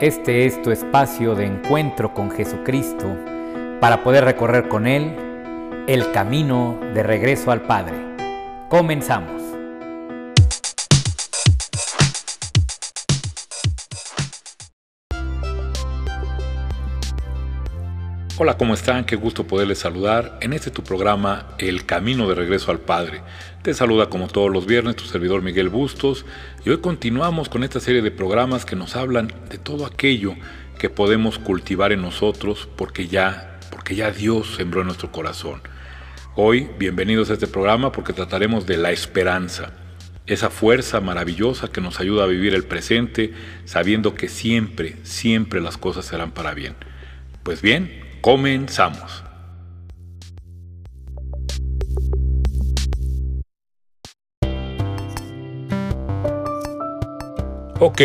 Este es tu espacio de encuentro con Jesucristo para poder recorrer con Él el camino de regreso al Padre. Comenzamos. Hola, ¿cómo están? Qué gusto poderles saludar en este tu programa El Camino de Regreso al Padre. Te saluda como todos los viernes tu servidor Miguel Bustos y hoy continuamos con esta serie de programas que nos hablan de todo aquello que podemos cultivar en nosotros porque ya, porque ya Dios sembró en nuestro corazón. Hoy, bienvenidos a este programa porque trataremos de la esperanza, esa fuerza maravillosa que nos ayuda a vivir el presente sabiendo que siempre, siempre las cosas serán para bien. Pues bien, Comenzamos. Ok,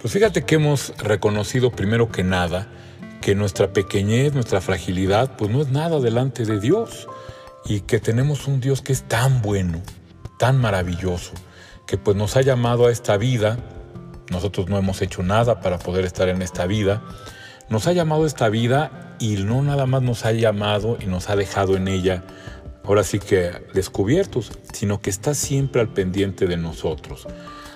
pues fíjate que hemos reconocido primero que nada que nuestra pequeñez, nuestra fragilidad, pues no es nada delante de Dios y que tenemos un Dios que es tan bueno, tan maravilloso, que pues nos ha llamado a esta vida, nosotros no hemos hecho nada para poder estar en esta vida, nos ha llamado esta vida y no nada más nos ha llamado y nos ha dejado en ella, ahora sí que descubiertos, sino que está siempre al pendiente de nosotros.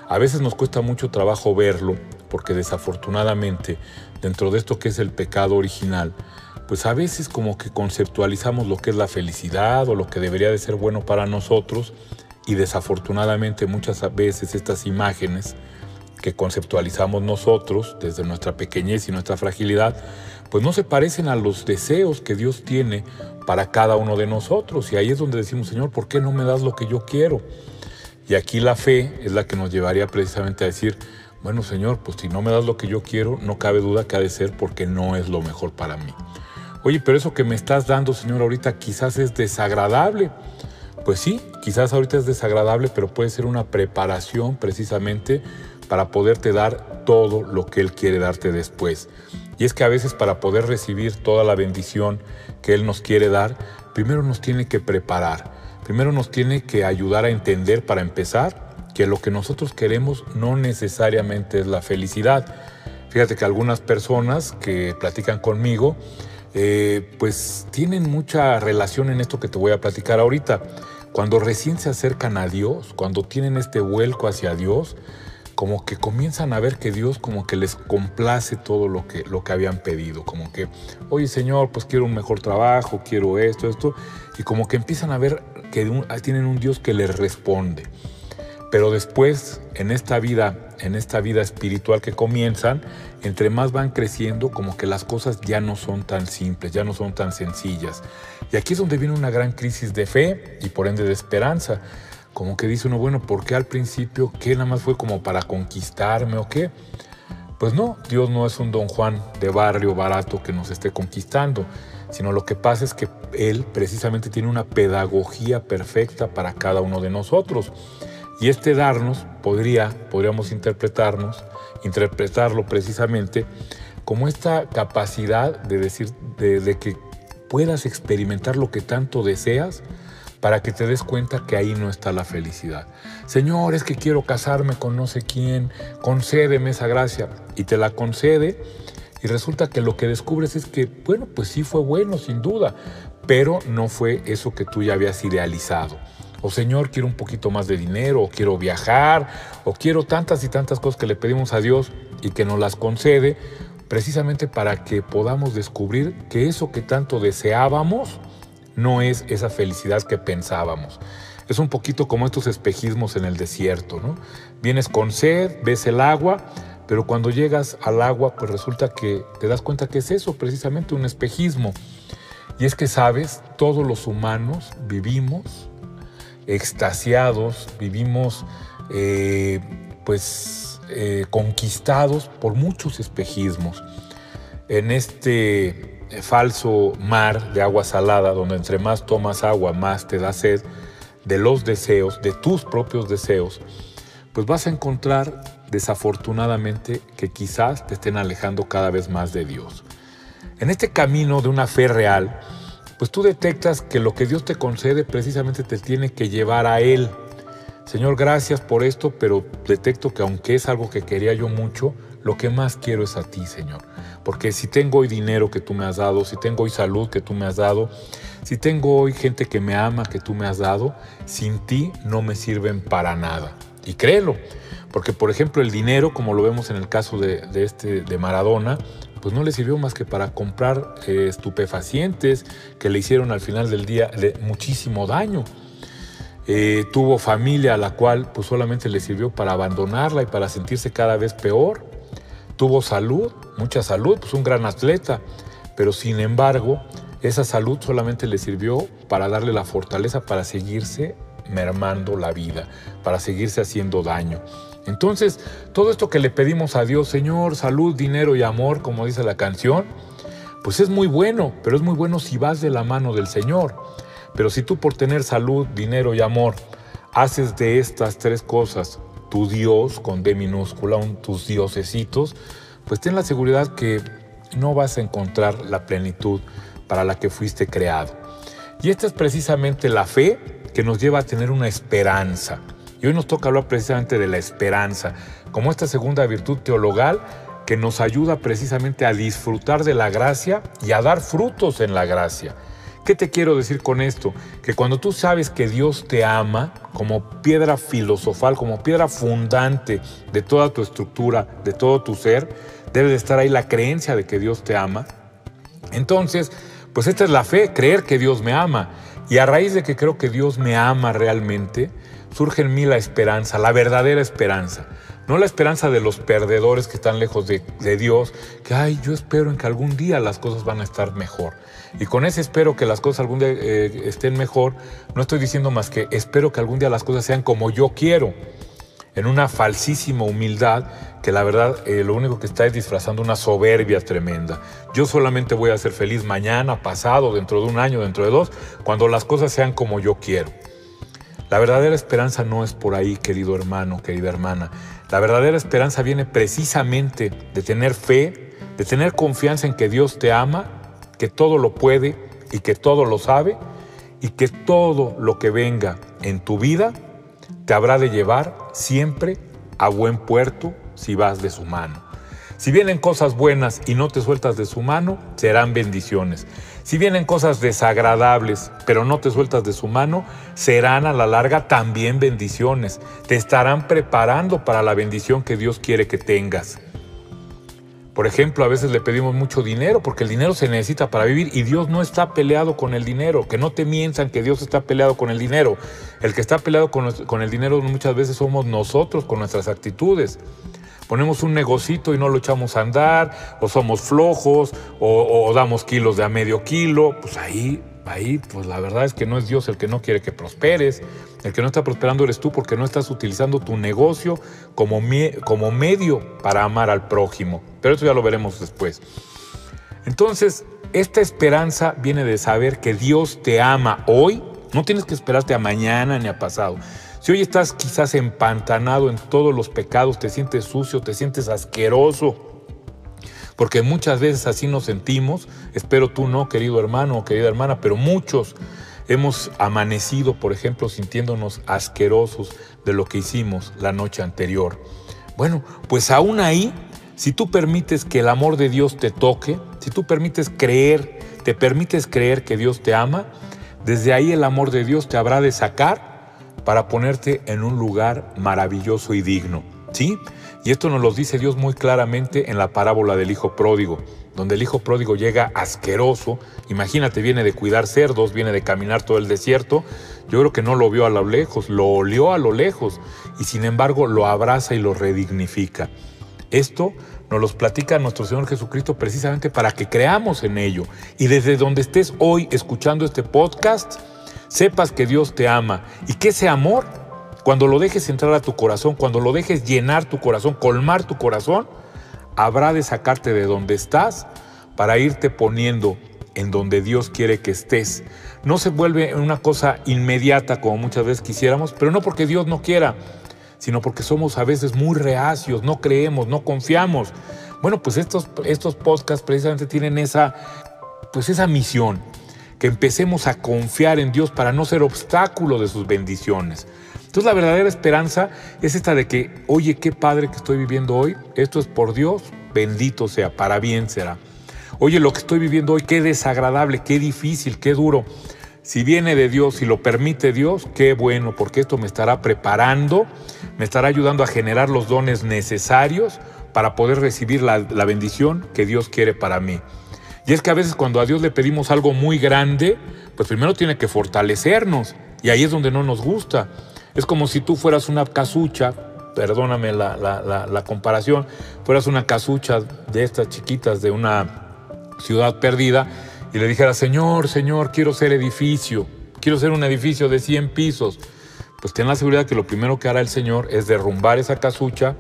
A veces nos cuesta mucho trabajo verlo, porque desafortunadamente, dentro de esto que es el pecado original, pues a veces como que conceptualizamos lo que es la felicidad o lo que debería de ser bueno para nosotros, y desafortunadamente muchas veces estas imágenes que conceptualizamos nosotros desde nuestra pequeñez y nuestra fragilidad, pues no se parecen a los deseos que Dios tiene para cada uno de nosotros. Y ahí es donde decimos, Señor, ¿por qué no me das lo que yo quiero? Y aquí la fe es la que nos llevaría precisamente a decir, bueno, Señor, pues si no me das lo que yo quiero, no cabe duda que ha de ser porque no es lo mejor para mí. Oye, pero eso que me estás dando, Señor, ahorita quizás es desagradable. Pues sí, quizás ahorita es desagradable, pero puede ser una preparación precisamente para poderte dar todo lo que Él quiere darte después. Y es que a veces para poder recibir toda la bendición que Él nos quiere dar, primero nos tiene que preparar, primero nos tiene que ayudar a entender para empezar que lo que nosotros queremos no necesariamente es la felicidad. Fíjate que algunas personas que platican conmigo, eh, pues tienen mucha relación en esto que te voy a platicar ahorita. Cuando recién se acercan a Dios, cuando tienen este vuelco hacia Dios, como que comienzan a ver que Dios como que les complace todo lo que, lo que habían pedido, como que, oye Señor, pues quiero un mejor trabajo, quiero esto, esto, y como que empiezan a ver que tienen un Dios que les responde. Pero después, en esta vida, en esta vida espiritual que comienzan, entre más van creciendo, como que las cosas ya no son tan simples, ya no son tan sencillas. Y aquí es donde viene una gran crisis de fe y por ende de esperanza como que dice uno, bueno, ¿por qué al principio qué nada más fue como para conquistarme o qué? Pues no, Dios no es un don Juan de barrio barato que nos esté conquistando, sino lo que pasa es que Él precisamente tiene una pedagogía perfecta para cada uno de nosotros. Y este darnos podría, podríamos interpretarnos, interpretarlo precisamente como esta capacidad de decir, de que puedas experimentar lo que tanto deseas, para que te des cuenta que ahí no está la felicidad. Señor, es que quiero casarme con no sé quién, concédeme esa gracia. Y te la concede y resulta que lo que descubres es que, bueno, pues sí fue bueno, sin duda, pero no fue eso que tú ya habías idealizado. O Señor, quiero un poquito más de dinero, o quiero viajar, o quiero tantas y tantas cosas que le pedimos a Dios y que nos las concede, precisamente para que podamos descubrir que eso que tanto deseábamos, no es esa felicidad que pensábamos. Es un poquito como estos espejismos en el desierto, ¿no? Vienes con sed, ves el agua, pero cuando llegas al agua, pues resulta que te das cuenta que es eso, precisamente un espejismo. Y es que sabes, todos los humanos vivimos extasiados, vivimos eh, pues eh, conquistados por muchos espejismos. En este falso mar de agua salada, donde entre más tomas agua, más te da sed, de los deseos, de tus propios deseos, pues vas a encontrar desafortunadamente que quizás te estén alejando cada vez más de Dios. En este camino de una fe real, pues tú detectas que lo que Dios te concede precisamente te tiene que llevar a Él. Señor, gracias por esto, pero detecto que aunque es algo que quería yo mucho, lo que más quiero es a ti, Señor. Porque si tengo hoy dinero que tú me has dado, si tengo hoy salud que tú me has dado, si tengo hoy gente que me ama que tú me has dado, sin ti no me sirven para nada. Y créelo, porque por ejemplo el dinero, como lo vemos en el caso de, este, de Maradona, pues no le sirvió más que para comprar eh, estupefacientes que le hicieron al final del día muchísimo daño. Eh, tuvo familia a la cual pues solamente le sirvió para abandonarla y para sentirse cada vez peor. Tuvo salud, mucha salud, pues un gran atleta, pero sin embargo esa salud solamente le sirvió para darle la fortaleza para seguirse mermando la vida, para seguirse haciendo daño. Entonces, todo esto que le pedimos a Dios, Señor, salud, dinero y amor, como dice la canción, pues es muy bueno, pero es muy bueno si vas de la mano del Señor. Pero si tú por tener salud, dinero y amor haces de estas tres cosas tu Dios con D minúscula, tus diosesitos, pues ten la seguridad que no vas a encontrar la plenitud para la que fuiste creado. Y esta es precisamente la fe que nos lleva a tener una esperanza. Y hoy nos toca hablar precisamente de la esperanza, como esta segunda virtud teologal que nos ayuda precisamente a disfrutar de la gracia y a dar frutos en la gracia. ¿Qué te quiero decir con esto? Que cuando tú sabes que Dios te ama como piedra filosofal, como piedra fundante de toda tu estructura, de todo tu ser, debe de estar ahí la creencia de que Dios te ama. Entonces, pues esta es la fe, creer que Dios me ama. Y a raíz de que creo que Dios me ama realmente, surge en mí la esperanza, la verdadera esperanza. No la esperanza de los perdedores que están lejos de, Dios, que, ay, yo espero en que algún día las cosas van a estar mejor. Y con ese espero que las cosas algún día eh, estén mejor, no estoy diciendo más que espero que algún día las cosas sean como yo quiero, en una falsísima humildad que la verdad eh, lo único que está es disfrazando una soberbia tremenda. Yo solamente voy a ser feliz mañana, pasado, dentro de un año, dentro de dos, cuando las cosas sean como yo quiero. La verdadera esperanza no es por ahí, querido hermano, querida hermana. La verdadera esperanza viene precisamente de tener fe, de tener confianza en que Dios te ama, que todo lo puede y que todo lo sabe y que todo lo que venga en tu vida te habrá de llevar siempre a buen puerto si vas de su mano. Si vienen cosas buenas y no te sueltas de su mano, serán bendiciones. Si vienen cosas desagradables, pero no te sueltas de su mano, serán a la larga también bendiciones. Te estarán preparando para la bendición que Dios quiere que tengas. Por ejemplo, a veces le pedimos mucho dinero porque el dinero se necesita para vivir y Dios no está peleado con el dinero. Que no te mientan que Dios está peleado con el dinero. El que está peleado con, con el dinero muchas veces somos nosotros con nuestras actitudes ponemos un negocito y no lo echamos a andar, o somos flojos, o, damos kilos de a medio kilo, pues ahí, ahí, pues la verdad es que no es Dios el que no quiere que prosperes, el que no está prosperando eres tú porque no estás utilizando tu negocio como, como medio para amar al prójimo. Pero eso ya lo veremos después. Entonces, esta esperanza viene de saber que Dios te ama hoy, no tienes que esperarte a mañana ni a pasado. Si hoy estás quizás empantanado en todos los pecados, te sientes sucio, te sientes asqueroso, porque muchas veces así nos sentimos, espero tú no, querido hermano o querida hermana, pero muchos hemos amanecido, por ejemplo, sintiéndonos asquerosos de lo que hicimos la noche anterior. Bueno, pues aún ahí, si tú permites que el amor de Dios te toque, si tú permites creer, te permites creer que Dios te ama, desde ahí el amor de Dios te habrá de sacar para ponerte en un lugar maravilloso y digno. ¿Sí? Y esto nos lo dice Dios muy claramente en la parábola del hijo pródigo, donde el hijo pródigo llega asqueroso, imagínate, viene de cuidar cerdos, viene de caminar todo el desierto, yo creo que no lo vio a lo lejos, lo olió a lo lejos y sin embargo lo abraza y lo redignifica. Esto nos los platica nuestro Señor Jesucristo precisamente para que creamos en ello. Y desde donde estés hoy escuchando este podcast, sepas que Dios te ama y que ese amor, cuando lo dejes entrar a tu corazón, cuando lo dejes llenar tu corazón, colmar tu corazón, habrá de sacarte de donde estás para irte poniendo en donde Dios quiere que estés. No se vuelve una cosa inmediata como muchas veces quisiéramos, pero no porque Dios no quiera, sino porque somos a veces muy reacios, no creemos, no confiamos. Bueno, pues estos, estos podcasts precisamente tienen esa, pues esa misión que empecemos a confiar en Dios para no ser obstáculo de sus bendiciones. Entonces la verdadera esperanza es esta de que, oye, qué padre que estoy viviendo hoy, esto es por Dios, bendito sea, para bien será. Oye, lo que estoy viviendo hoy, qué desagradable, qué difícil, qué duro. Si viene de Dios, si lo permite Dios, qué bueno, porque esto me estará preparando, me estará ayudando a generar los dones necesarios para poder recibir la, la bendición que Dios quiere para mí. Y es que a veces cuando a Dios le pedimos algo muy grande, pues primero tiene que fortalecernos. Y ahí es donde no nos gusta. Es como si tú fueras una casucha, perdóname la, comparación, fueras una casucha de estas chiquitas de una ciudad perdida y le dijera, Señor, Señor, quiero ser edificio, quiero ser un edificio de 100 pisos. Pues ten la seguridad que lo primero que hará el Señor es derrumbar esa casucha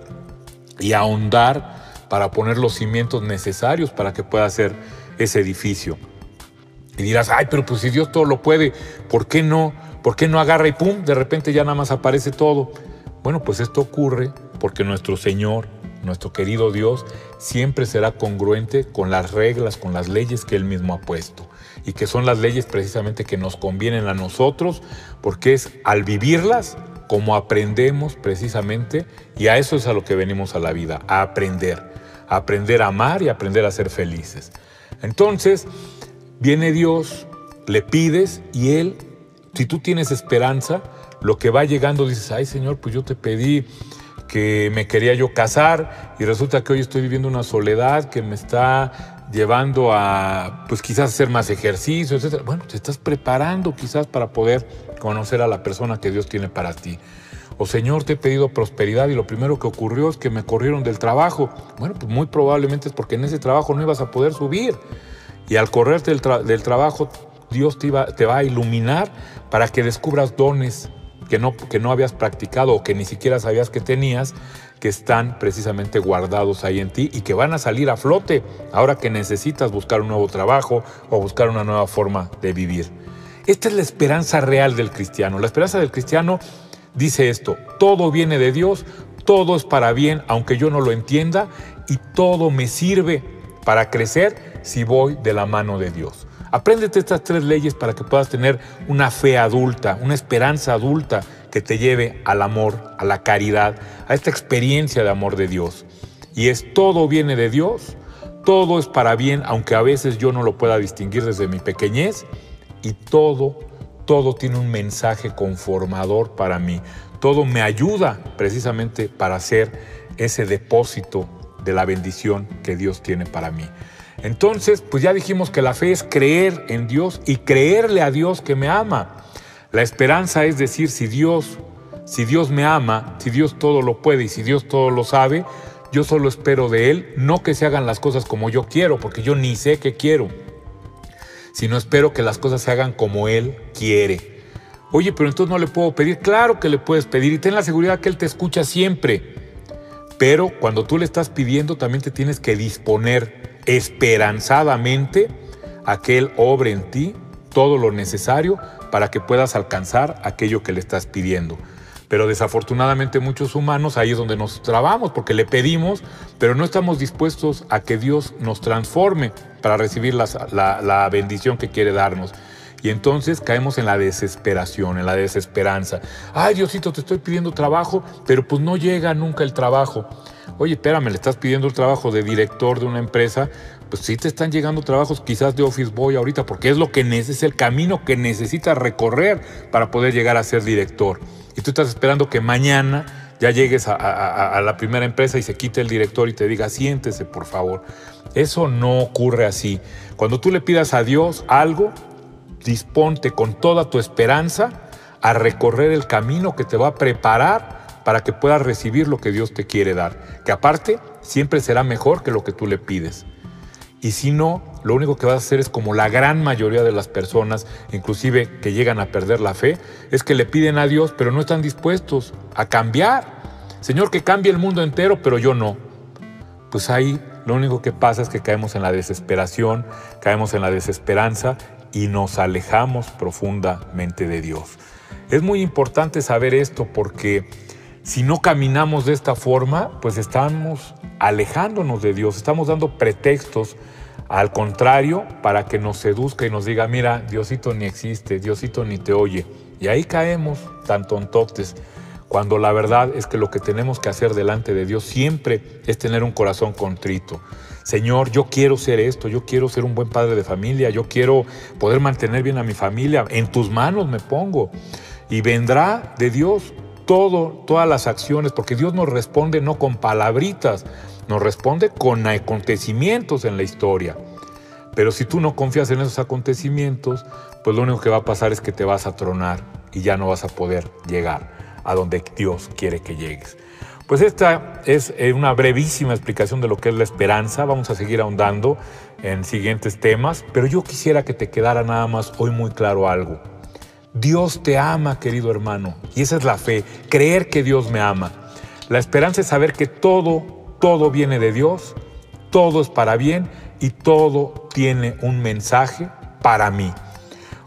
y ahondar para poner los cimientos necesarios para que pueda ser ese edificio. Y dirás, ay, pero pues si Dios todo lo puede, ¿por qué no? ¿Por qué no agarra y pum? De repente ya nada más aparece todo. Bueno, pues esto ocurre porque nuestro Señor, nuestro querido Dios, siempre será congruente con las reglas, con las leyes que Él mismo ha puesto. Y que son las leyes precisamente que nos convienen a nosotros, porque es al vivirlas como aprendemos precisamente, y a eso es a lo que venimos a la vida, a aprender, a aprender a amar y aprender a ser felices. Entonces, viene Dios, le pides y Él si tú tienes esperanza, lo que va llegando dices, ay Señor, pues yo te pedí que me quería yo casar y resulta que hoy estoy viviendo una soledad que me está llevando a, pues quizás hacer más ejercicio, etc. Bueno, te estás preparando quizás para poder conocer a la persona que Dios tiene para ti. O Señor, te he pedido prosperidad y lo primero que ocurrió es que me corrieron del trabajo. Bueno, pues muy probablemente es porque en ese trabajo no ibas a poder subir. Y al correrte del, del trabajo Dios te, te va a iluminar para que descubras dones que no, que no habías practicado o que ni siquiera sabías que tenías, que están precisamente guardados ahí en ti y que van a salir a flote ahora que necesitas buscar un nuevo trabajo o buscar una nueva forma de vivir. Esta es la esperanza real del cristiano. La esperanza del cristiano dice esto, todo viene de Dios, todo es para bien, aunque yo no lo entienda, y todo me sirve para crecer si voy de la mano de Dios. Apréndete estas tres leyes para que puedas tener una fe adulta, una esperanza adulta que te lleve al amor, a la caridad, a esta experiencia de amor de Dios. Y es todo viene de Dios, todo es para bien, aunque a veces yo no lo pueda distinguir desde mi pequeñez, y todo, todo tiene un mensaje conformador para mí. Todo me ayuda precisamente para ser ese depósito de la bendición que Dios tiene para mí. Entonces, pues ya dijimos que la fe es creer en Dios y creerle a Dios que me ama. La esperanza es decir, si Dios, si Dios me ama, si Dios todo lo puede y si Dios todo lo sabe, yo solo espero de Él, no que se hagan las cosas como yo quiero, porque yo ni sé qué quiero, sino espero que las cosas se hagan como Él quiere. Oye, pero entonces no le puedo pedir. Claro que le puedes pedir y ten la seguridad que Él te escucha siempre. Pero cuando tú le estás pidiendo, también te tienes que disponer esperanzadamente a que Él obre en ti todo lo necesario para que puedas alcanzar aquello que le estás pidiendo. Pero desafortunadamente muchos humanos ahí es donde nos trabamos porque le pedimos, pero no estamos dispuestos a que Dios nos transforme para recibir la, la bendición que quiere darnos. Y entonces caemos en la desesperación, en la desesperanza. Ay, Diosito, te estoy pidiendo trabajo, pero pues no llega nunca el trabajo. Oye, espérame, le estás pidiendo el trabajo de director de una empresa, pues sí te están llegando trabajos quizás de Office Boy ahorita, porque es lo que es el camino que necesitas recorrer para poder llegar a ser director. Y tú estás esperando que mañana ya llegues a, la primera empresa y se quite el director y te diga, siéntese, por favor. Eso no ocurre así. Cuando tú le pidas a Dios algo, disponte con toda tu esperanza a recorrer el camino que te va a preparar para que puedas recibir lo que Dios te quiere dar, que aparte siempre será mejor que lo que tú le pides. Y si no, lo único que vas a hacer es como la gran mayoría de las personas, inclusive que llegan a perder la fe, es que le piden a Dios, pero no están dispuestos a cambiar. Señor, que cambie el mundo entero, pero yo no. Pues ahí lo único que pasa es que caemos en la desesperación, caemos en la desesperanza y nos alejamos profundamente de Dios. Es muy importante saber esto porque si no caminamos de esta forma, pues estamos alejándonos de Dios, estamos dando pretextos al contrario para que nos seduzca y nos diga, mira, Diosito ni existe, Diosito ni te oye. Y ahí caemos tan tontotes. cuando la verdad es que lo que tenemos que hacer delante de Dios siempre es tener un corazón contrito. Señor, yo quiero ser esto, yo quiero ser un buen padre de familia, yo quiero poder mantener bien a mi familia, en tus manos me pongo. Y vendrá de Dios todo, todas las acciones, porque Dios nos responde no con palabritas, nos responde con acontecimientos en la historia. Pero si tú no confías en esos acontecimientos, pues lo único que va a pasar es que te vas a tronar y ya no vas a poder llegar a donde Dios quiere que llegues. Pues esta es eh, una brevísima explicación de lo que es la esperanza. Vamos a seguir ahondando en siguientes temas, pero yo quisiera que te quedara nada más hoy muy claro algo. Dios te ama, querido hermano, y esa es la fe, creer que Dios me ama. La esperanza es saber que todo, todo viene de Dios, todo es para bien y todo tiene un mensaje para mí.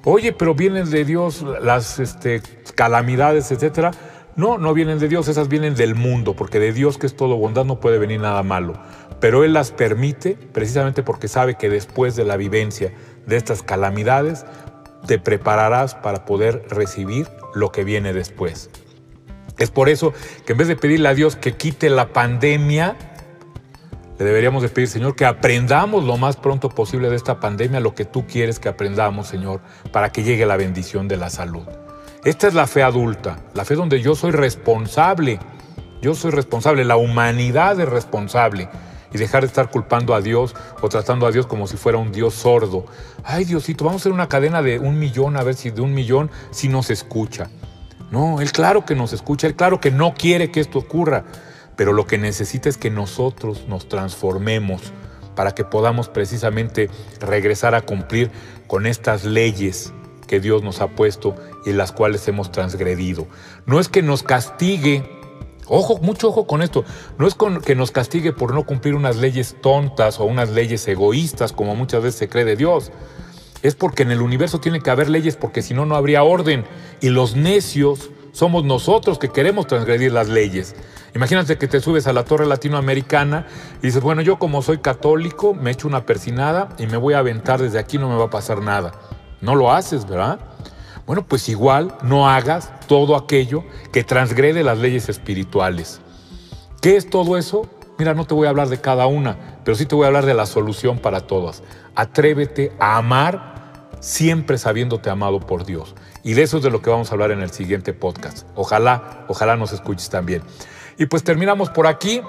Oye, pero vienen de Dios las este, calamidades, etcétera. No, no vienen de Dios, esas vienen del mundo, porque de Dios que es todo bondad no puede venir nada malo. Pero Él las permite precisamente porque sabe que después de la vivencia de estas calamidades te prepararás para poder recibir lo que viene después. Es por eso que en vez de pedirle a Dios que quite la pandemia, le deberíamos de pedir, Señor, que aprendamos lo más pronto posible de esta pandemia lo que tú quieres que aprendamos, Señor, para que llegue la bendición de la salud. Esta es la fe adulta, la fe donde yo soy responsable. Yo soy responsable, la humanidad es responsable y dejar de estar culpando a Dios o tratando a Dios como si fuera un Dios sordo. Ay, Diosito, vamos a hacer una cadena de un millón, a ver si de un millón si nos escucha. No, Él claro que nos escucha, Él claro que no quiere que esto ocurra, pero lo que necesita es que nosotros nos transformemos para que podamos precisamente regresar a cumplir con estas leyes que Dios nos ha puesto y las cuales hemos transgredido. No es que nos castigue Ojo, mucho ojo con esto. No es que nos castigue por no cumplir unas leyes tontas o unas leyes egoístas, como muchas veces se cree de Dios. Es porque en el universo tiene que haber leyes, porque si no, no habría orden. Y los necios somos nosotros que queremos transgredir las leyes. Imagínate que te subes a la torre latinoamericana y dices, bueno, yo como soy católico, me echo una persinada y me voy a aventar desde aquí, no me va a pasar nada. No lo haces, ¿verdad? Bueno, pues igual no hagas todo aquello que transgrede las leyes espirituales. ¿Qué es todo eso? Mira, no te voy a hablar de cada una, pero sí te voy a hablar de la solución para todas. Atrévete a amar siempre sabiéndote amado por Dios. Y de eso es de lo que vamos a hablar en el siguiente podcast. Ojalá, ojalá nos escuches también. Y pues terminamos por aquí.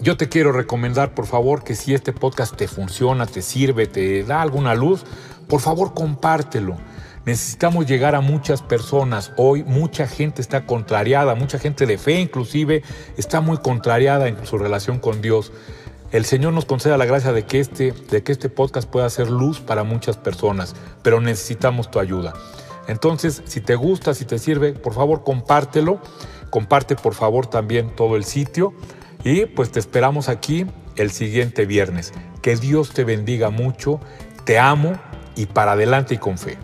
Yo te quiero recomendar, por favor, que si este podcast te funciona, te sirve, te da alguna luz, por favor compártelo. Necesitamos llegar a muchas personas. Hoy mucha gente está contrariada, mucha gente de fe inclusive está muy contrariada en su relación con Dios. El Señor nos conceda la gracia de que este, de que este podcast pueda ser luz para muchas personas, pero necesitamos tu ayuda. Entonces, si te gusta, si te sirve, por favor compártelo. Comparte por favor también todo el sitio y pues te esperamos aquí el siguiente viernes. Que Dios te bendiga mucho, te amo y para adelante y con fe.